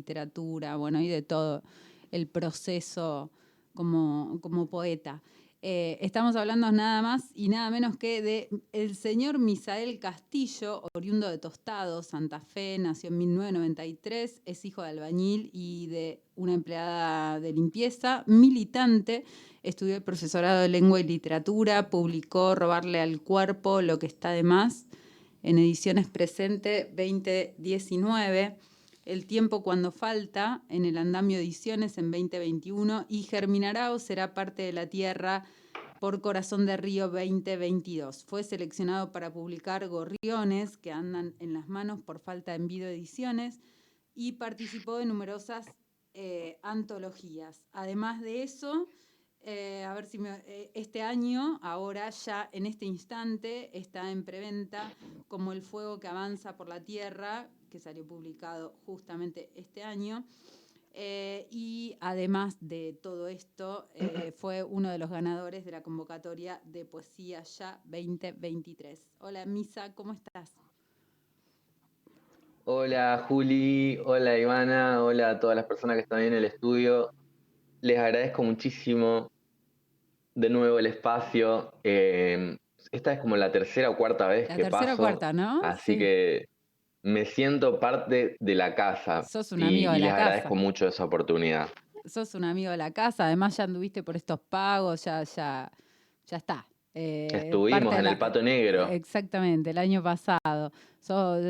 literatura, bueno, y de todo el proceso como, como poeta. Eh, estamos hablando nada más y nada menos que de el señor Misael Castillo, oriundo de Tostado, Santa Fe, nació en 1993, es hijo de albañil y de una empleada de limpieza, militante, estudió el profesorado de lengua y literatura, publicó Robarle al cuerpo lo que está de más en ediciones presente 2019. El tiempo cuando falta en el andamio ediciones en 2021 y Germinará o será parte de la tierra por Corazón de Río 2022. Fue seleccionado para publicar Gorriones que andan en las manos por falta de envío ediciones y participó en numerosas eh, antologías. Además de eso, eh, a ver si eh, este año, ahora ya en este instante, está en preventa como El Fuego que Avanza por la Tierra, que salió publicado justamente este año. Eh, y además de todo esto, fue uno de los ganadores de la convocatoria de Poesía Ya 2023. Hola Misa, ¿cómo estás? Hola Juli, hola Ivana, hola a todas las personas que están en el estudio les agradezco muchísimo de nuevo el espacio. Eh, esta es como la tercera o cuarta vez que paso. La tercera o cuarta, ¿no? Así que me siento parte de la casa. Sos un amigo de la casa. les agradezco mucho esa oportunidad. Sos un amigo de la casa, además ya anduviste por estos pagos, ya, ya, ya está. Eh, Estuvimos en el Pato Negro. Exactamente, el año pasado.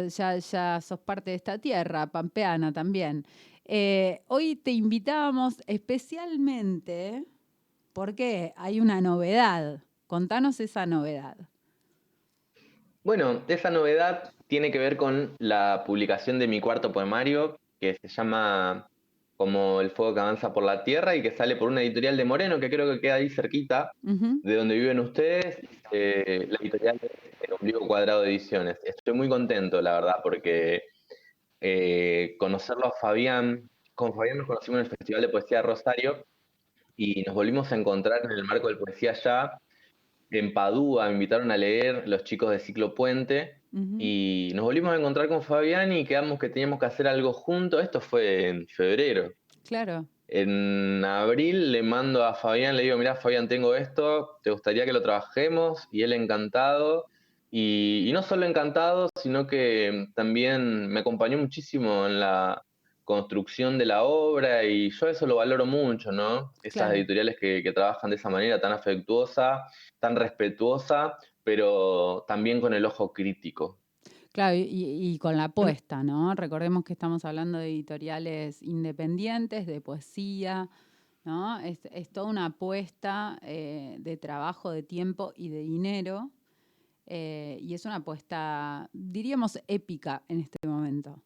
ya, ya sos parte de esta tierra, pampeana también. Eh, hoy te invitábamos especialmente porque hay una novedad. Contanos esa novedad. Bueno, esa novedad tiene que ver con la publicación de mi cuarto poemario, que se llama como El fuego que avanza por la tierra y que sale por una editorial de Moreno, que creo que queda ahí cerquita de donde viven ustedes, eh, la editorial El Ombligo Cuadrado de Ediciones. Estoy muy contento, la verdad, porque eh, conocerlo a Fabián. Con Fabián nos conocimos en el Festival de Poesía de Rosario y nos volvimos a encontrar en el marco del Poesía Ya. En Padua me invitaron a leer los chicos de Ciclo Puente y nos volvimos a encontrar con Fabián y quedamos que teníamos que hacer algo juntos. Esto fue en febrero. Claro. En abril le mando a Fabián, le digo, mira Fabián, tengo esto, ¿te gustaría que lo trabajemos? Y él encantado. Y, no solo encantado, sino que también me acompañó muchísimo en la construcción de la obra y yo eso lo valoro mucho, ¿no? Esas editoriales que, trabajan de esa manera tan afectuosa, tan respetuosa, pero también con el ojo crítico. Claro, y, con la apuesta, ¿no? Recordemos que estamos hablando de editoriales independientes, de poesía, ¿no? Es, toda una apuesta eh, de trabajo, de tiempo y de dinero eh, y es una apuesta, diríamos, épica en este momento.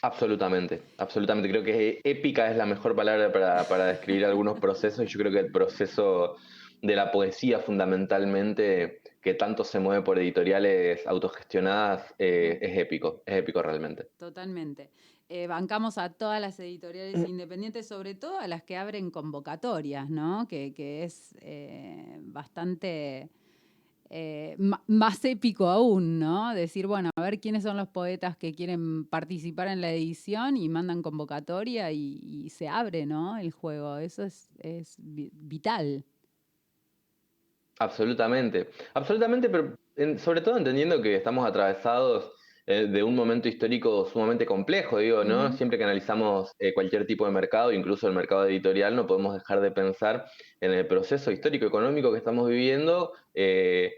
Absolutamente, absolutamente. Creo que épica es la mejor palabra para, describir algunos procesos. y Yo creo que el proceso de la poesía fundamentalmente, que tanto se mueve por editoriales autogestionadas, eh, es épico, es épico realmente. Totalmente. Eh, bancamos a todas las editoriales independientes, sobre todo a las que abren convocatorias, ¿no? Que, es bastante eh, más épico aún, ¿no? Decir, bueno, a ver quiénes son los poetas que quieren participar en la edición y mandan convocatoria y, se abre, ¿no? El juego. Eso es, vital. Absolutamente, absolutamente, pero sobre todo entendiendo que estamos atravesados eh, de un momento histórico sumamente complejo, digo, ¿no? Siempre que analizamos eh, cualquier tipo de mercado, incluso el mercado editorial, no podemos dejar de pensar en el proceso histórico económico que estamos viviendo, eh,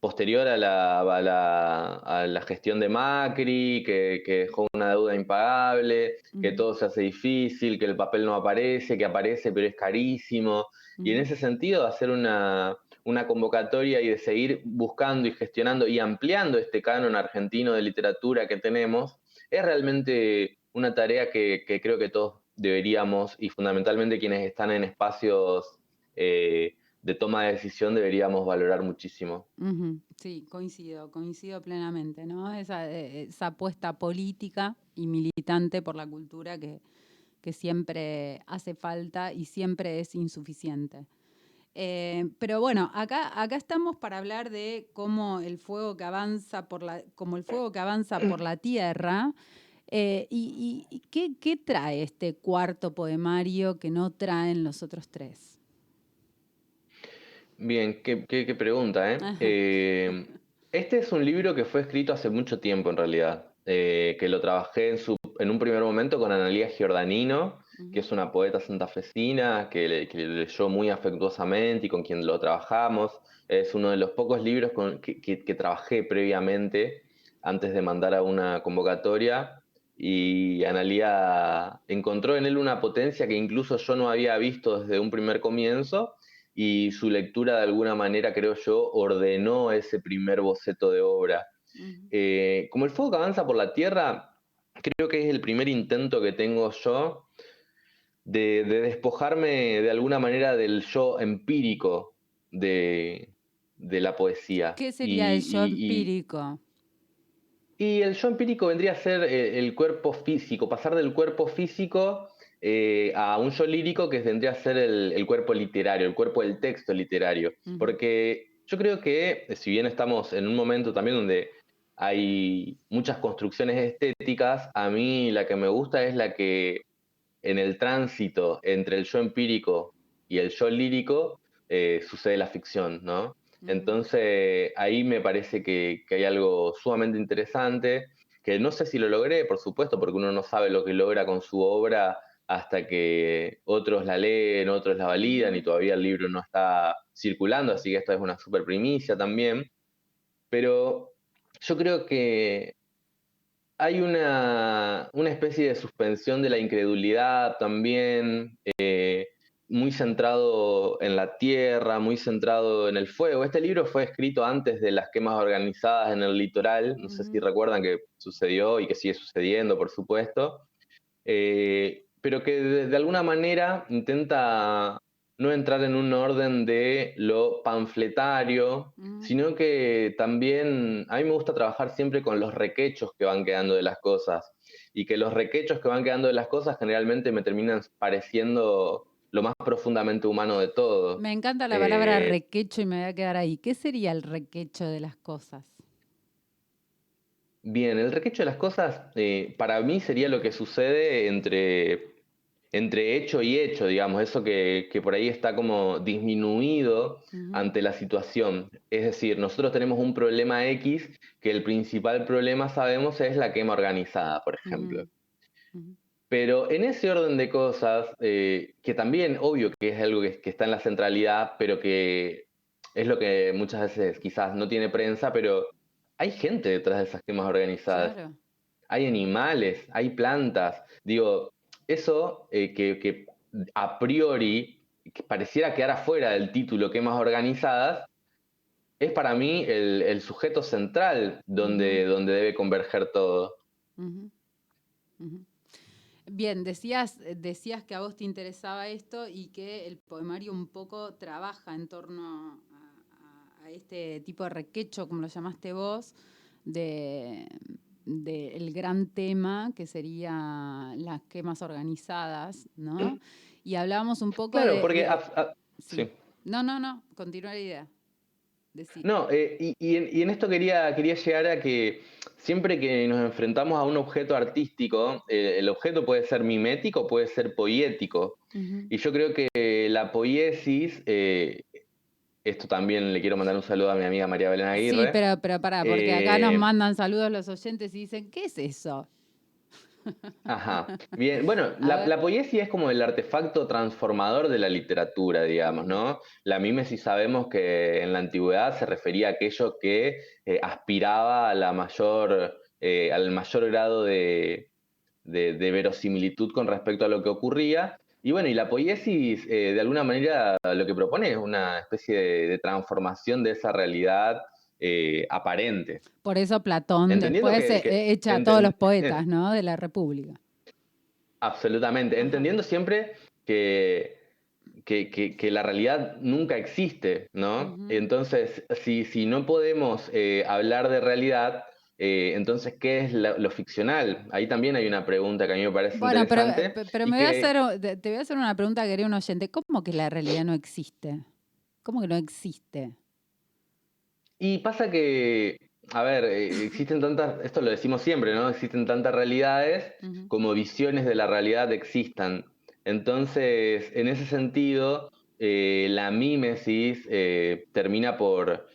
posterior a la, a, la, gestión de Macri, que, dejó una deuda impagable, que todo se hace difícil, que el papel no aparece, que aparece pero es carísimo. Y en ese sentido, hacer una, convocatoria y de seguir buscando y gestionando y ampliando este canon argentino de literatura que tenemos, es realmente una tarea que, creo que todos deberíamos, y fundamentalmente quienes están en espacios eh, de toma de decisión deberíamos valorar muchísimo. Sí, coincido, coincido plenamente, ¿no? Esa, eh, esa apuesta política y militante por la cultura que, siempre hace falta y siempre es insuficiente. Eh, pero bueno, acá, acá estamos para hablar de cómo el fuego que avanza por la, el fuego que avanza por la tierra Eh, ¿Y, qué, trae este cuarto poemario que no traen los otros tres? Bien, qué, pregunta, ¿eh? ¿eh? Este es un libro que fue escrito hace mucho tiempo en realidad, eh, que lo trabajé en, su, en un primer momento con Analía Giordanino, que es una poeta santafesina que, le, leyó muy afectuosamente y con quien lo trabajamos. Es uno de los pocos libros con, que, que, trabajé previamente antes de mandar a una convocatoria y Analía encontró en él una potencia que incluso yo no había visto desde un primer comienzo y su lectura de alguna manera, creo yo, ordenó ese primer boceto de obra. Eh, como el fuego que avanza por la tierra, creo que es el primer intento que tengo yo de, despojarme de alguna manera del yo empírico de, la poesía. ¿Qué sería el yo empírico? Y, el yo empírico vendría a ser eh, el, cuerpo físico, pasar del cuerpo físico eh, a un yo lírico que vendría a ser el, cuerpo literario, el cuerpo del texto literario. Porque yo creo que, si bien estamos en un momento también donde hay muchas construcciones estéticas, a mí la que me gusta es la que en el tránsito entre el yo empírico y el yo lírico eh, sucede la ficción, ¿no? Entonces ahí me parece que, hay algo sumamente interesante, que no sé si lo logré, por supuesto, porque uno no sabe lo que logra con su obra hasta que otros la leen, otros la validan y todavía el libro no está circulando, así que esto es una super primicia también. Pero yo creo que hay una, especie de suspensión de la incredulidad también, eh, muy centrado en la tierra, muy centrado en el fuego. Este libro fue escrito antes de las quemas organizadas en el litoral, no sé si recuerdan que sucedió y que sigue sucediendo, por supuesto, eh, pero que de, alguna manera intenta no entrar en un orden de lo panfletario, sino que también a mí me gusta trabajar siempre con los requechos que van quedando de las cosas y que los requechos que van quedando de las cosas generalmente me terminan pareciendo lo más profundamente humano de todo. Me encanta la palabra eh, requecho y me voy a quedar ahí. ¿Qué sería el requecho de las cosas? Bien, el requecho de las cosas eh, para mí sería lo que sucede entre entre hecho y hecho, digamos, eso que, por ahí está como disminuido ante la situación. Es decir, nosotros tenemos un problema X que el principal problema sabemos es la quema organizada, por ejemplo. Pero en ese orden de cosas, eh, que también obvio que es algo que, está en la centralidad, pero que es lo que muchas veces quizás no tiene prensa, pero hay gente detrás de esas quemas organizadas. Hay animales, hay plantas. Digo, eso eh, que, a priori pareciera quedar afuera del título que más organizadas, es para mí el, sujeto central donde, donde debe converger todo. Bien, decías, decías que a vos te interesaba esto y que el poemario un poco trabaja en torno a este tipo de requecho, como lo llamaste vos, de, del gran tema que sería las quemas organizadas, ¿no? Y hablábamos un poco claro, porque... sí. No, no, no, continúa la idea. No, eh, y, en, esto quería, quería llegar a que siempre que nos enfrentamos a un objeto artístico, eh, el objeto puede ser mimético, puede ser poético. Y yo creo que la poiesis eh, esto también le quiero mandar un saludo a mi amiga María Belén Aguirre. Sí, pero, pero pará, porque acá nos eh, mandan saludos los oyentes y dicen, ¿qué es eso? Ajá. Bien, bueno, la, poesía es como el artefacto transformador de la literatura, digamos, ¿no? La mímesis sabemos que en la antigüedad se refería a aquello que eh, aspiraba a la mayor, eh, al mayor grado de, de, verosimilitud con respecto a lo que ocurría. Y bueno, y la poiesis eh, de alguna manera lo que propone es una especie de, transformación de esa realidad eh, aparente. Por eso Platón después echa a todos los poetas ¿no? de la República. Absolutamente, entendiendo siempre que, que, la realidad nunca existe, ¿no? Entonces, si, si no podemos eh, hablar de realidad, eh, entonces, ¿qué es lo, ficcional? Ahí también hay una pregunta que a mí me parece interesante. Pero, pero me voy a hacer, te voy a hacer una pregunta que quería un oyente. ¿Cómo que la realidad no existe? ¿Cómo que no existe? Y pasa que a ver, eh, existen tantas, esto lo decimos siempre, ¿no? Existen tantas realidades como visiones de la realidad existan. Entonces, en ese sentido, eh, la mímesis eh, termina por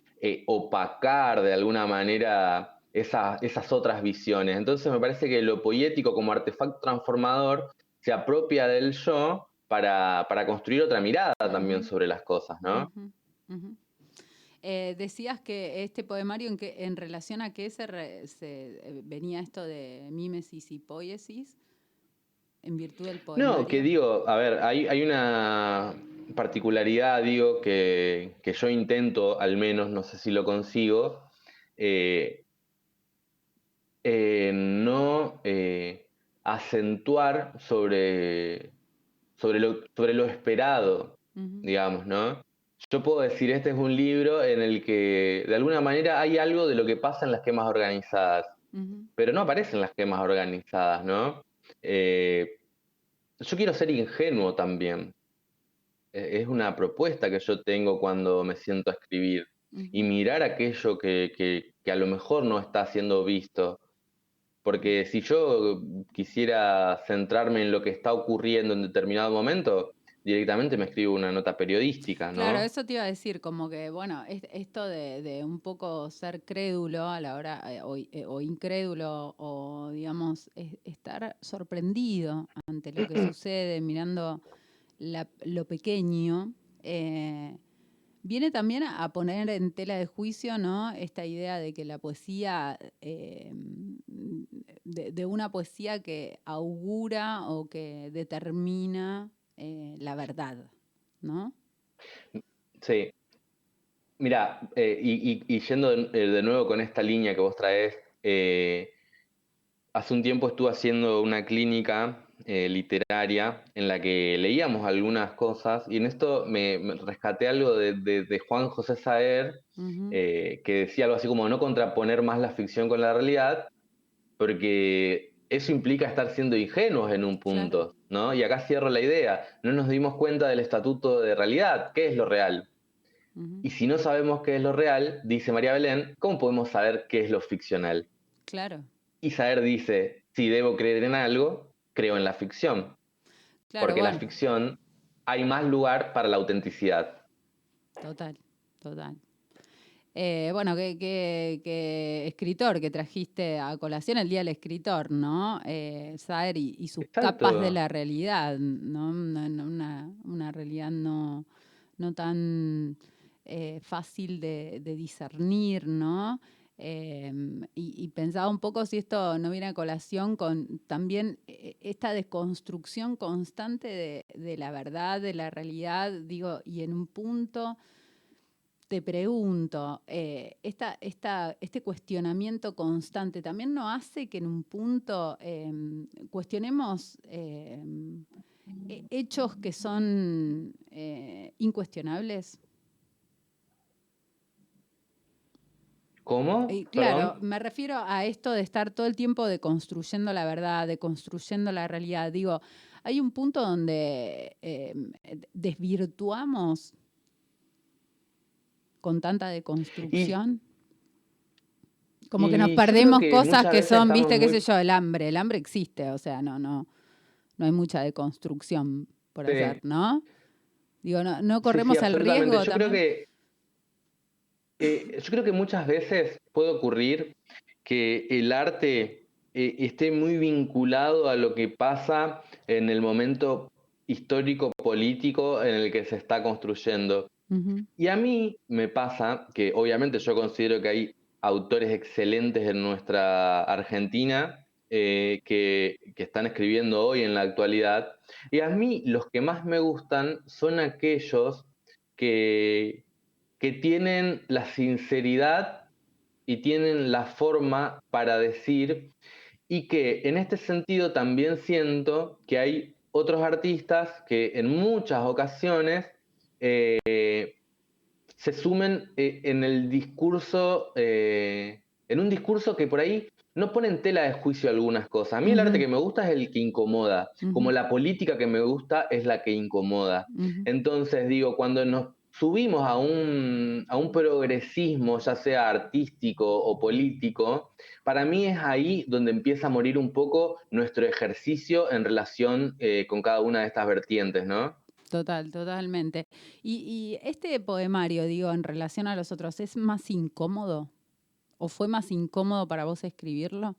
opacar de alguna manera esas otras visiones. Entonces, me parece que lo poético como artefacto transformador se apropia del yo para, construir otra mirada también sobre las cosas, ¿no? Eh, decías que este poemario, ¿en, que, en relación a qué se, eh, venía esto de mímesis y poiesis? En virtud del poemario. No, que digo, a ver, hay, una particularidad, digo, que, yo intento, al menos, no sé si lo consigo, eh, no acentuar sobre, sobre, lo, sobre lo esperado, digamos, ¿no? yo puedo decir, este es un libro en el que de alguna manera hay algo de lo que pasa en las quemas organizadas, pero no aparecen las quemas organizadas, ¿no? Eh, yo quiero ser ingenuo también. E, es una propuesta que yo tengo cuando me siento a escribir y mirar aquello que, que, a lo mejor no está siendo visto. Porque si yo quisiera centrarme en lo que está ocurriendo en determinado momento, directamente me escribo una nota periodística, ¿no? Claro, eso te iba a decir, como que, bueno, esto de, un poco ser crédulo a la hora, eh, eh, o, incrédulo, o digamos, estar sorprendido ante lo que sucede, mirando lo pequeño, eh, viene también a poner en tela de juicio, ¿no? Esta idea de que la poesía, de una poesía que augura o que determina eh, la verdad, ¿no? Sí. Mira, eh, y, yendo eh, de, nuevo con esta línea que vos traes, hace un tiempo estuve haciendo una clínica literaria en la que leíamos algunas cosas y en esto me, rescaté algo de, Juan José Saer, que decía algo así como no contraponer más la ficción con la realidad, porque eso implica estar siendo ingenuos en un punto. ¿no? Y acá cierro la idea. No nos dimos cuenta del estatuto de realidad. ¿Qué es lo real? Y si no sabemos qué es lo real, dice María Belén, ¿cómo podemos saber qué es lo ficcional? Claro. Y saber dice, si debo creer en algo, creo en la ficción. porque en la ficción hay más lugar para la autenticidad. Total, total. Eh, bueno, qué, escritor que trajiste a colación el Día del Escritor, ¿no? Eh, Saer y, sus capas de la realidad, ¿no? Una, realidad no, no tan eh, fácil de, discernir, ¿no? Em, y, pensaba un poco si esto no viene a colación con también esta desconstrucción constante de, la verdad, de la realidad, digo, y en un punto te pregunto, eh, este cuestionamiento constante también no hace que en un punto em, cuestionemos em, hechos que son eh, incuestionables? ¿Cómo? claro, me refiero a esto de estar todo el tiempo deconstruyendo la verdad, deconstruyendo la realidad. Digo, hay un punto donde em, desvirtuamos con tanta deconstrucción? Como que nos perdemos cosas que son, viste, qué sé yo, el hambre. El hambre existe, o sea, no, no, no hay mucha deconstrucción por hacer, ¿no? Digo, no, no corremos el riesgo. Yo creo que eh, yo creo que muchas veces puede ocurrir que el arte eh, esté muy vinculado a lo que pasa en el momento histórico político en el que se está construyendo. Y a mí me pasa que obviamente yo considero que hay autores excelentes en nuestra Argentina eh, que, están escribiendo hoy en la actualidad. Y a mí los que más me gustan son aquellos que, que tienen la sinceridad y tienen la forma para decir y que en este sentido también siento que hay otros artistas que en muchas ocasiones eh, se sumen eh, en el discurso, eh, en un discurso que por ahí no pone en tela de juicio algunas cosas. A mí el arte que me gusta es el que incomoda, como la política que me gusta es la que incomoda. Entonces digo, cuando nos subimos a un, a un progresismo, ya sea artístico o político, para mí es ahí donde empieza a morir un poco nuestro ejercicio en relación eh, con cada una de estas vertientes, ¿no? Total, totalmente. Y, y, este poemario, digo, en relación a los otros, ¿es más incómodo? ¿O fue más incómodo para vos escribirlo?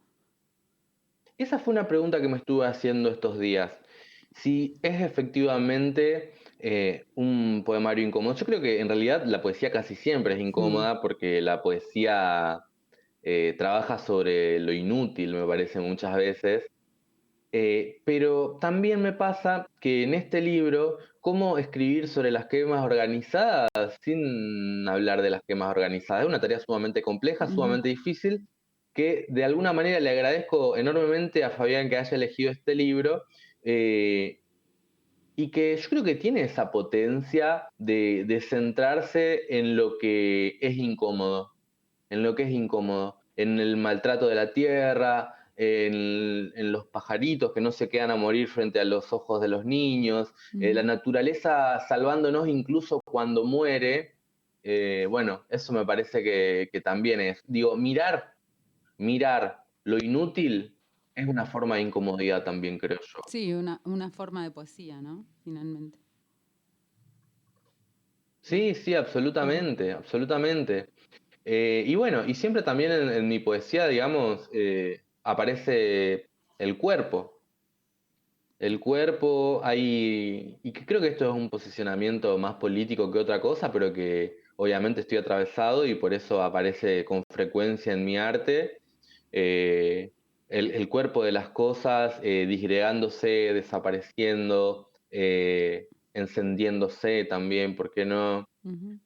Esa fue una pregunta que me estuve haciendo estos días. Si es efectivamente eh, un poemario incómodo. Yo creo que en realidad la poesía casi siempre es incómoda porque la poesía eh, trabaja sobre lo inútil, me parece muchas veces. Eh, pero también me pasa que en este libro, cómo escribir sobre las quemas organizadas sin hablar de las quemas organizadas, es una tarea sumamente compleja, sumamente difícil, que de alguna manera le agradezco enormemente a Fabián que haya elegido este libro, y que yo creo que tiene esa potencia de, centrarse en lo que es incómodo, en lo que es incómodo, en el maltrato de la tierra, en, los pajaritos que no se quedan a morir frente a los ojos de los niños, eh, la naturaleza salvándonos incluso cuando muere. Eh, bueno, eso me parece que, que también es, digo, mirar, mirar lo inútil es una forma de incomodidad también, creo yo. Sí, una, una forma de poesía, ¿no? Finalmente. Sí, sí, absolutamente, absolutamente. Eh, y bueno, y siempre también en, mi poesía, digamos, eh, aparece el cuerpo. El cuerpo, hay, y creo que esto es un posicionamiento más político que otra cosa, pero que obviamente estoy atravesado y por eso aparece con frecuencia en mi arte. Eh, el, cuerpo de las cosas eh, disgregándose, desapareciendo, eh, encendiéndose también, ¿por qué no?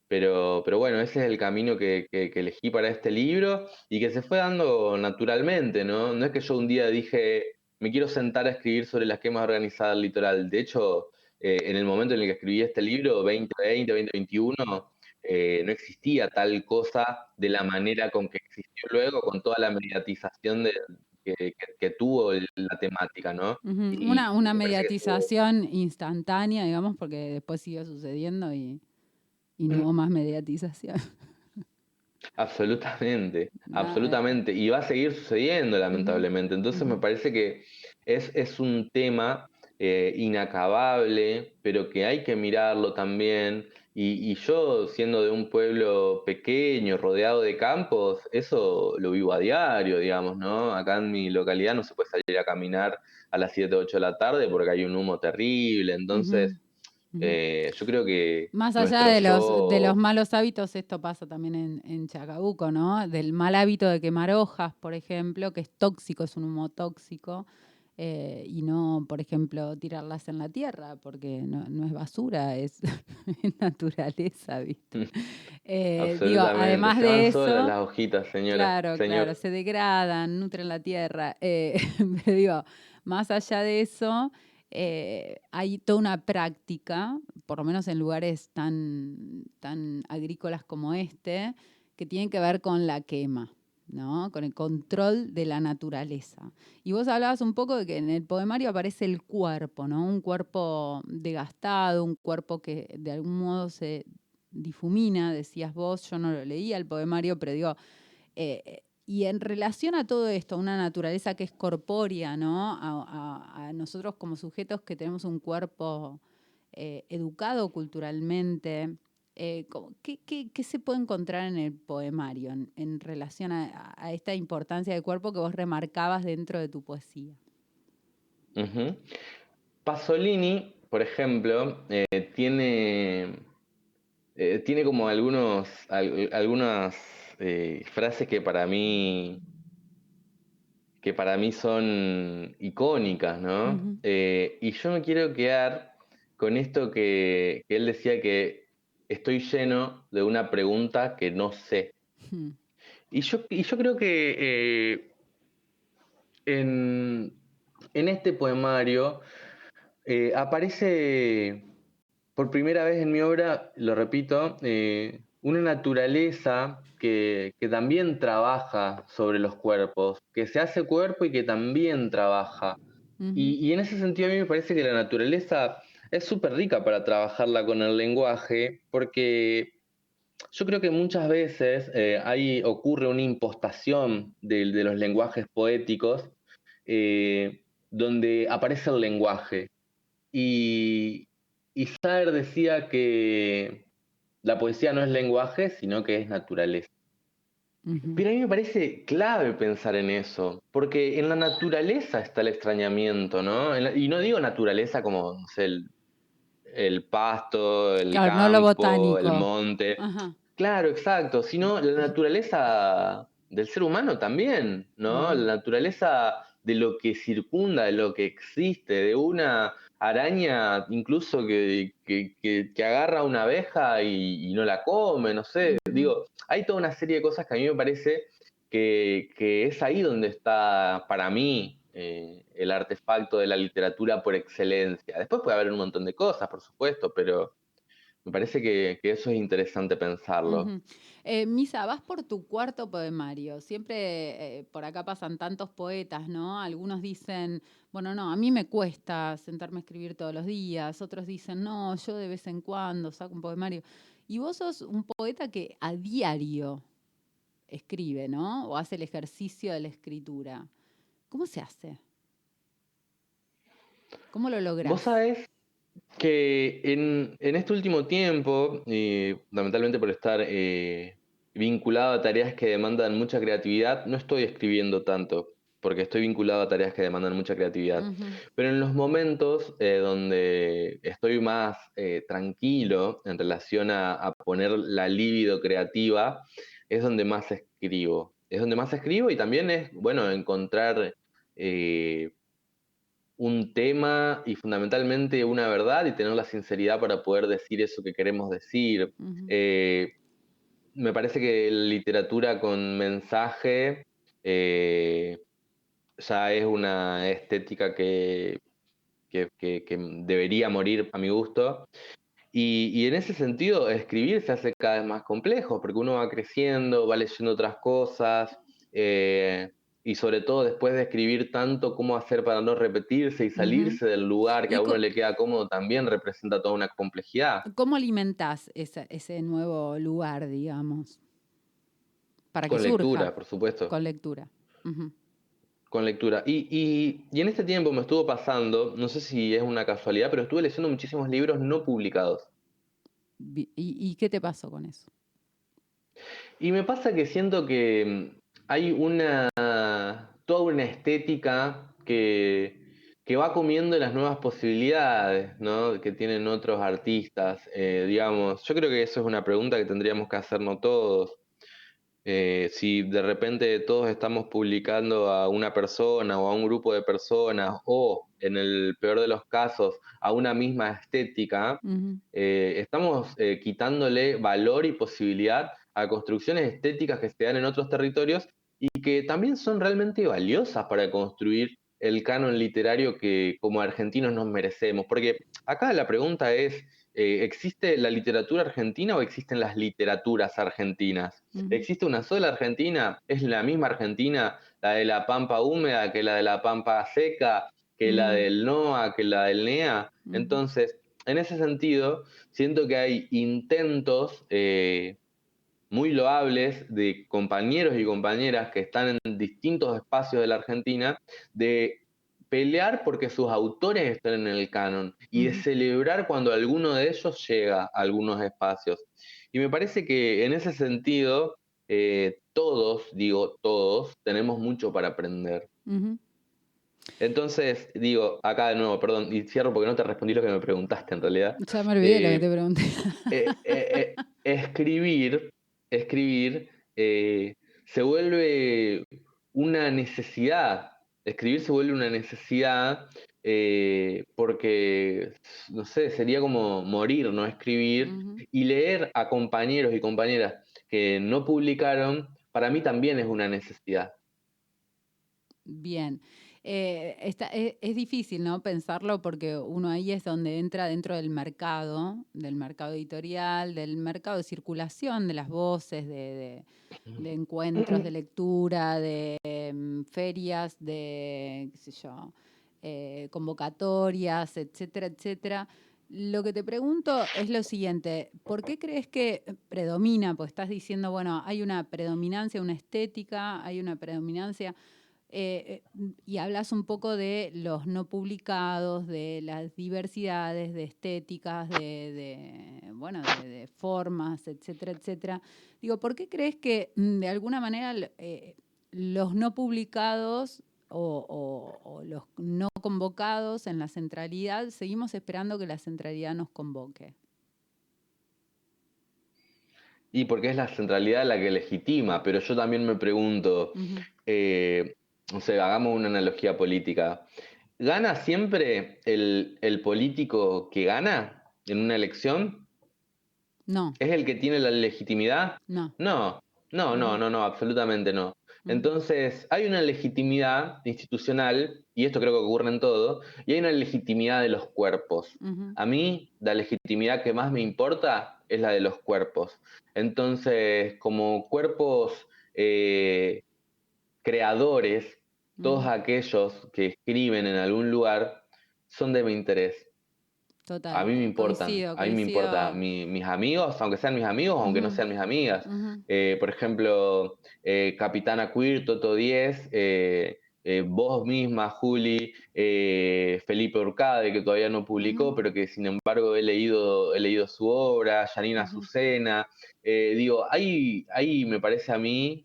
pero, pero bueno, ese es el camino que, elegí para este libro y que se fue dando naturalmente, ¿no? No es que yo un día dije, me quiero sentar a escribir sobre las quemas organizadas del litoral. De hecho, eh, en el momento en el que escribí este libro, 2020, 2021, eh, no existía tal cosa de la manera con que existió luego, con toda la mediatización de, que, tuvo la temática, ¿no? una, una mediatización instantánea, digamos, porque después siguió sucediendo y, no hubo más mediatización. Absolutamente, absolutamente. Y va a seguir sucediendo, lamentablemente. Entonces me parece que es, es un tema eh, inacabable, pero que hay que mirarlo también y, yo, siendo de un pueblo pequeño, rodeado de campos, eso lo vivo a diario, digamos, ¿no? Acá en mi localidad no se puede salir a caminar a las 7, 8 de la tarde porque hay un humo terrible. Entonces, eh, yo creo que... Más allá de los, de los malos hábitos, esto pasa también en, en Chacabuco, ¿no? Del mal hábito de quemar hojas, por ejemplo, que es tóxico, es un humo tóxico. Eh, y no, por ejemplo, tirarlas en la tierra, porque no, es basura, es, naturaleza, ¿viste? Mm. Eh, digo, además de eso. Las hojitas, señora. Claro, claro, se degradan, nutren la tierra. Eh, pero digo, más allá de eso, hay toda una práctica, por lo menos en lugares tan, tan agrícolas como este, que tiene que ver con la quema. ¿No? con el control de la naturaleza. Y vos hablabas un poco de que en el poemario aparece el cuerpo, ¿no? un cuerpo desgastado, un cuerpo que de algún modo se difumina, decías vos, yo no lo leía el poemario, pero digo, eh, y en relación a todo esto, a una naturaleza que es corpórea, ¿no? a, nosotros como sujetos que tenemos un cuerpo eh, educado culturalmente, eh, ¿qué, se puede encontrar en el poemario en, relación a, esta importancia del cuerpo que vos remarcabas dentro de tu poesía? Pasolini, por ejemplo, eh, tiene, eh, tiene como algunos, algunas frases que para mí que para mí son icónicas, ¿no? y yo me quiero quedar con esto que él decía que estoy lleno de una pregunta que no sé. Hmm. Y, yo, y yo creo que eh, en, este poemario eh, aparece por primera vez en mi obra, lo repito, eh, una naturaleza que, también trabaja sobre los cuerpos, que se hace cuerpo y que también trabaja. y, y, en ese sentido a mí me parece que la naturaleza es súper rica para trabajarla con el lenguaje, porque yo creo que muchas veces eh, ahí ocurre una impostación de, los lenguajes poéticos eh, donde aparece el lenguaje. Y, y Saer decía que la poesía no es lenguaje, sino que es naturaleza. Pero a mí me parece clave pensar en eso, porque en la naturaleza está el extrañamiento, ¿no? y no digo naturaleza como, no sé, el, pasto, el campo, el monte. Claro, exacto, sino la naturaleza del ser humano también, ¿no? La naturaleza de lo que circunda, de lo que existe, de una araña incluso que, que, agarra una abeja y, no la come, no sé. Digo, hay toda una serie de cosas que a mí me parece que, es ahí donde está para mí eh, el artefacto de la literatura por excelencia. Después puede haber un montón de cosas, por supuesto, pero me parece que, eso es interesante pensarlo. Eh, Misa, vas por tu cuarto poemario. Siempre eh, por acá pasan tantos poetas, ¿no? Algunos dicen, bueno, no, a mí me cuesta sentarme a escribir todos los días. Otros dicen, no, yo de vez en cuando saco un poemario. Y vos sos un poeta que a diario escribe, ¿no? O hace el ejercicio de la escritura. ¿Cómo se hace? ¿Cómo lo logras? Vos sabés que en, este último tiempo, y fundamentalmente por estar eh, vinculado a tareas que demandan mucha creatividad, no estoy escribiendo tanto, porque estoy vinculado a tareas que demandan mucha creatividad. Pero en los momentos eh, donde estoy más eh, tranquilo en relación a, poner la libido creativa, es donde más escribo. Es donde más escribo y también es, bueno, encontrar un tema y fundamentalmente una verdad y tener la sinceridad para poder decir eso que queremos decir. Eh, me parece que literatura con mensaje eh, ya es una estética que, que, debería morir a mi gusto. Y, en ese sentido, escribir se hace cada vez más complejo, porque uno va creciendo, va leyendo otras cosas, eh, y sobre todo después de escribir tanto, cómo hacer para no repetirse y salirse del lugar que a uno le queda cómodo también representa toda una complejidad. ¿Cómo alimentas ese, nuevo lugar, digamos? Para Con lectura, por supuesto. Con lectura. Con lectura. Y, en este tiempo me estuvo pasando, no sé si es una casualidad, pero estuve leyendo muchísimos libros no publicados. y qué te pasó con eso? Y me pasa que siento que hay una toda una estética que, va comiendo las nuevas posibilidades que tienen otros artistas. Eh, digamos, yo creo que eso es una pregunta que tendríamos que hacernos todos. Eh, si de repente todos estamos publicando a una persona o a un grupo de personas o, en el peor de los casos, a una misma estética, eh, estamos quitándole valor y posibilidad a construcciones estéticas que se dan en otros territorios y que también son realmente valiosas para construir el canon literario que como argentinos nos merecemos. Porque acá la pregunta es, eh, ¿existe la literatura argentina o existen las literaturas argentinas? ¿Existe una sola Argentina? ¿Es la misma Argentina, la de la Pampa húmeda, que la de la Pampa seca, que la del NOA, que la del NEA? Entonces, en ese sentido, siento que hay intentos eh, muy loables de compañeros y compañeras que están en distintos espacios de la Argentina de pelear porque sus autores estén en el canon y de celebrar cuando alguno de ellos llega a algunos espacios. Y me parece que en ese sentido, eh, todos, digo todos, tenemos mucho para aprender. Entonces, digo, acá de nuevo, perdón, y cierro porque no te respondí lo que me preguntaste en realidad. Ya me olvidé lo que te pregunté. Eh, eh, escribir escribir eh, se vuelve una necesidad. Escribir se vuelve una necesidad eh, porque, no sé, sería como morir, no escribir. Y leer a compañeros y compañeras que no publicaron, para mí también es una necesidad. Bien. Eh, e, es, difícil, ¿no? Pensarlo porque uno ahí es donde entra dentro del mercado, del mercado editorial, del mercado de circulación de las voces, de, encuentros, de lectura, de em, ferias, de, qué sé yo, eh, convocatorias, etcétera, etcétera. Lo que te pregunto es lo siguiente, ¿por qué crees que predomina? Pues estás diciendo, bueno, hay una predominancia, una estética, hay una predominancia, eh, y hablas un poco de los no publicados, de las diversidades, de estéticas, de, bueno, de, formas, etcétera, etcétera. Digo, ¿por qué crees que mm, de alguna manera eh, los no publicados o, los no convocados en la centralidad, seguimos esperando que la centralidad nos convoque. Y porque es la centralidad la que legitima, pero yo también me pregunto, eh, o sea, hagamos una analogía política. ¿Gana siempre el, el político que gana en una elección? No. ¿Es el que tiene la legitimidad? No. No, no, no, no, no, absolutamente no. Entonces, hay una legitimidad institucional, y esto creo que ocurre en todo, y hay una legitimidad de los cuerpos. A mí, la legitimidad que más me importa es la de los cuerpos. Entonces, como cuerpos eh, creadores, todos aquellos que escriben en algún lugar son de mi interés. Total. A mí me importan. A mí me importan mis amigos, aunque sean mis amigos, aunque no sean mis amigas. Eh, por ejemplo, eh, Capitana Queer, Toto 10, eh, vos misma, Juli, Felipe Urcade, que todavía no publicó, pero que sin embargo he leído, he leído su obra, Janina Azucena. digo, hay, hay, me parece a mí,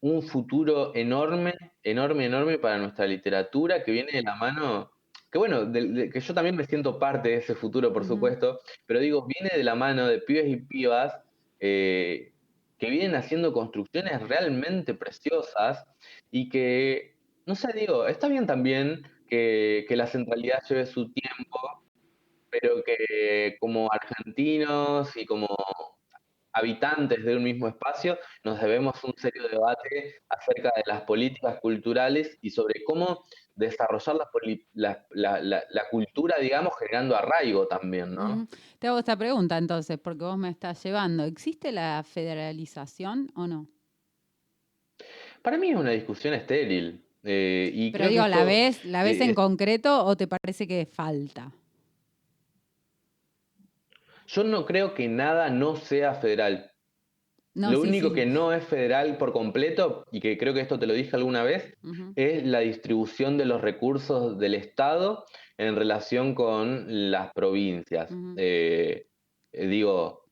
un futuro enorme, enorme, enorme para nuestra literatura que viene de la mano que bueno, que yo también me siento parte de ese futuro, por supuesto, pero digo, viene de la mano de pibes y pibas eh, que vienen haciendo construcciones realmente preciosas y que, no sé, digo, está bien también que, que la centralidad lleve su tiempo, pero que como argentinos y como habitantes de un mismo espacio, nos debemos un serio debate acerca de las políticas culturales y sobre cómo desarrollar la, la, cultura, digamos, generando arraigo también, ¿no? Te hago esta pregunta entonces, porque vos me estás llevando. ¿Existe la federalización o no? Para mí es una discusión estéril. Eh, y Pero digo, ¿la ves, la ves en concreto o te parece que falta? Yo no creo que nada no sea federal. lo único que no es federal por completo, y que creo que esto te lo dije alguna vez, es la distribución de los recursos del Estado en relación con las provincias. Eh, eh, digo,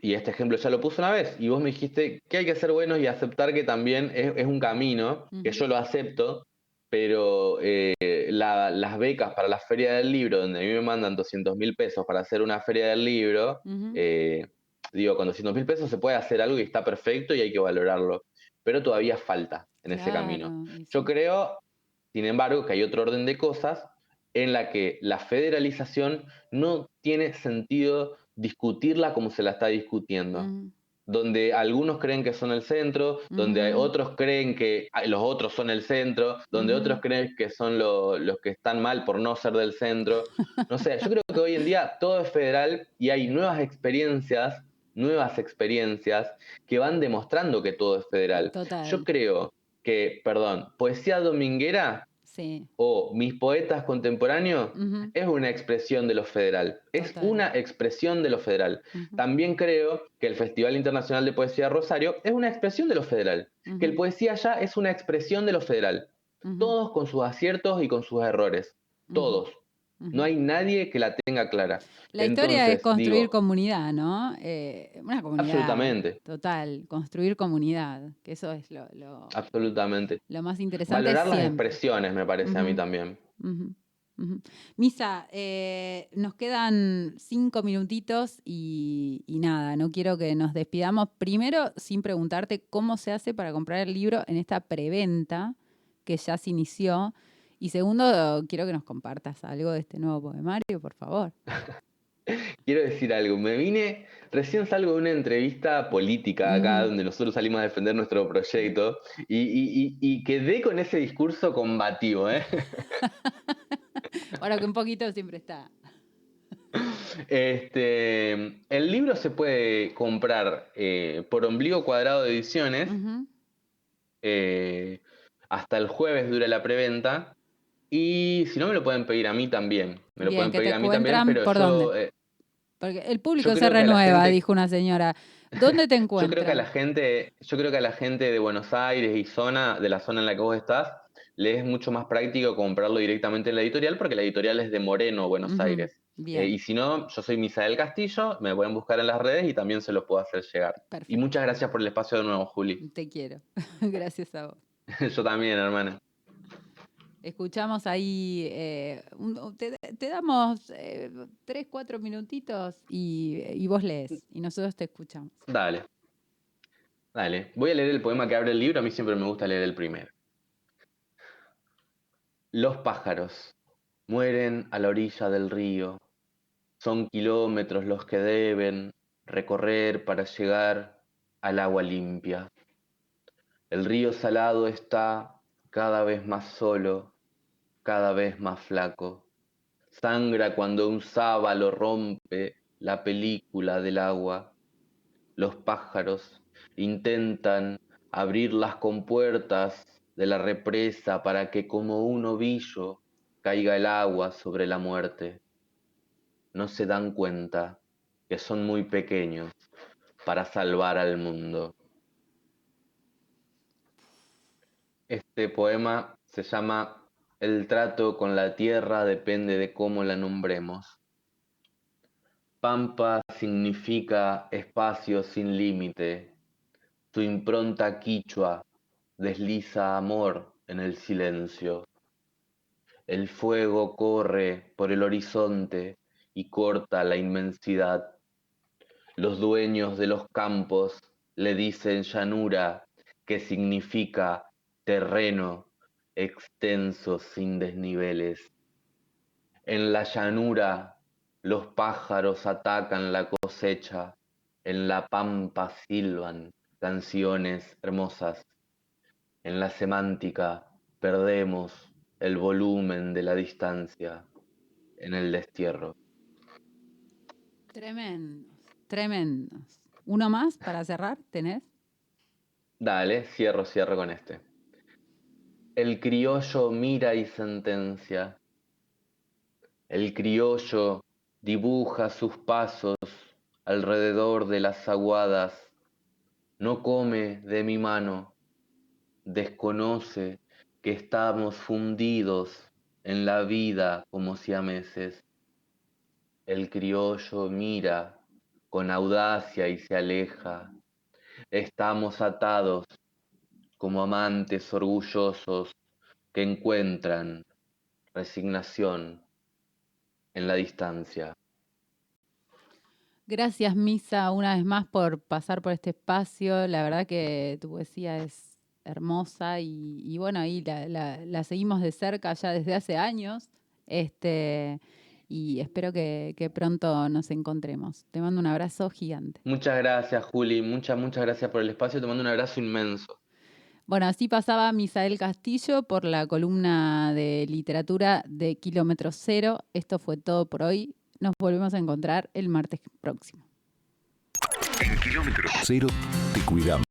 y este ejemplo ya lo puse una vez, y vos me dijiste que hay que ser buenos y aceptar que también es, un camino, que yo lo acepto, pero eh, las becas para la feria del libro, donde a mí me mandan 200 mil pesos para hacer una feria del libro, eh, digo, con 200 mil pesos se puede hacer algo y está perfecto y hay que valorarlo, pero todavía falta en ese camino. Yo creo, sin embargo, que hay otro orden de cosas en la que la federalización no tiene sentido discutirla como se la está discutiendo donde algunos creen que son el centro, donde otros creen que los otros son el centro, donde otros creen que son los que están mal por no ser del centro. No sé, yo creo que hoy en día todo es federal y hay nuevas experiencias, nuevas experiencias que van demostrando que todo es federal. Yo creo que, perdón, poesía dominguera o mis poetas contemporáneos es una expresión de lo federal. Es una expresión de lo federal. También creo que el Festival Internacional de Poesía Rosario es una expresión de lo federal. Que el Poesía Ya es una expresión de lo federal. Todos con sus aciertos y con sus errores. Todos. No hay nadie que la tenga clara. La historia es construir comunidad, ¿no? Eh, una comunidad. Absolutamente. Total, construir comunidad, que eso es lo, absolutamente. lo más interesante. Valorar las expresiones, me parece a mí también. Misa, eh, nos quedan cinco minutitos y, y, nada, no quiero que nos despidamos. Primero, sin preguntarte cómo se hace para comprar el libro en esta preventa que ya se inició. Y segundo, quiero que nos compartas algo de este nuevo poemario, por favor. quiero decir algo. Me vine, recién salgo de una entrevista política acá, donde nosotros salimos a defender nuestro proyecto, y, quedé con ese discurso combativo. ¿eh? Ahora que un poquito siempre está. Este, el libro se puede comprar eh, por ombligo cuadrado de ediciones. Eh, hasta el jueves dura la preventa. Y si no, me lo pueden pedir a mí también. Me lo Bien, pueden pedir a mí también, pero por yo, dónde. eh, Porque el público se renueva, gente- dijo una señora. ¿Dónde te yo creo que a la gente, yo creo que a la gente de Buenos Aires y zona, de la zona en la que vos estás, le es mucho más práctico comprarlo directamente en la editorial, porque la editorial es de Moreno, Buenos Aires. Bien, Eh, y si no, yo soy Misael Castillo, me pueden buscar en las redes y también se los puedo hacer llegar. Y perfecto. muchas gracias por el espacio de nuevo, Juli. Te quiero. Gracias a vos. yo también, hermana. Escuchamos ahí, eh, un- te, te damos eh, tres, cuatro minutitos y, y vos lees y nosotros te escuchamos. Dale. Dale. Voy a leer el poema que abre el libro, a mí siempre me gusta leer el primero. Los pájaros mueren a la orilla del río. Son kilómetros los que deben recorrer para llegar al agua limpia. El río salado está cada vez más solo, cada vez más flaco. Sangra cuando un sábalo rompe la película del agua. Los pájaros intentan abrir las compuertas de la represa para que como un ovillo caiga el agua sobre la muerte. No se dan cuenta que son muy pequeños para salvar al mundo. Este poema se llama El trato con la tierra depende de cómo la nombremos. Pampa significa espacio sin límite. Su impronta quichua desliza amor en el silencio. El fuego corre por el horizonte y corta la inmensidad. Los dueños de los campos le dicen llanura, que significa terreno extenso sin desniveles. En la llanura los pájaros atacan la cosecha, en la pampa silban canciones hermosas. En la semántica perdemos el volumen de la distancia en el destierro. Tremendos, tremendos. ¿Uno más para cerrar? ¿Tenés? Dale, cierro, cierro con este. El criollo mira y sentencia. El criollo dibuja sus pasos alrededor de las aguadas. No come de mi mano. Desconoce que estamos fundidos en la vida como siameses. El criollo mira con audacia y se aleja. Estamos atados como amantes orgullosos que encuentran resignación en la distancia. Gracias, Misa, una vez más por pasar por este espacio. La verdad que tu poesía es hermosa y, y bueno, ahí la, la- la seguimos de cerca ya desde hace años. Este, y espero que, que pronto nos encontremos. Te mando un abrazo gigante. Muchas gracias, Juli. Muchas, muchas gracias por el espacio. Te mando un abrazo inmenso. Bueno, así pasaba Misael Castillo por la columna de literatura de Kilómetro Cero. Esto fue todo por hoy. Nos volvemos a encontrar el martes próximo. En kilómetro cero te cuidamos.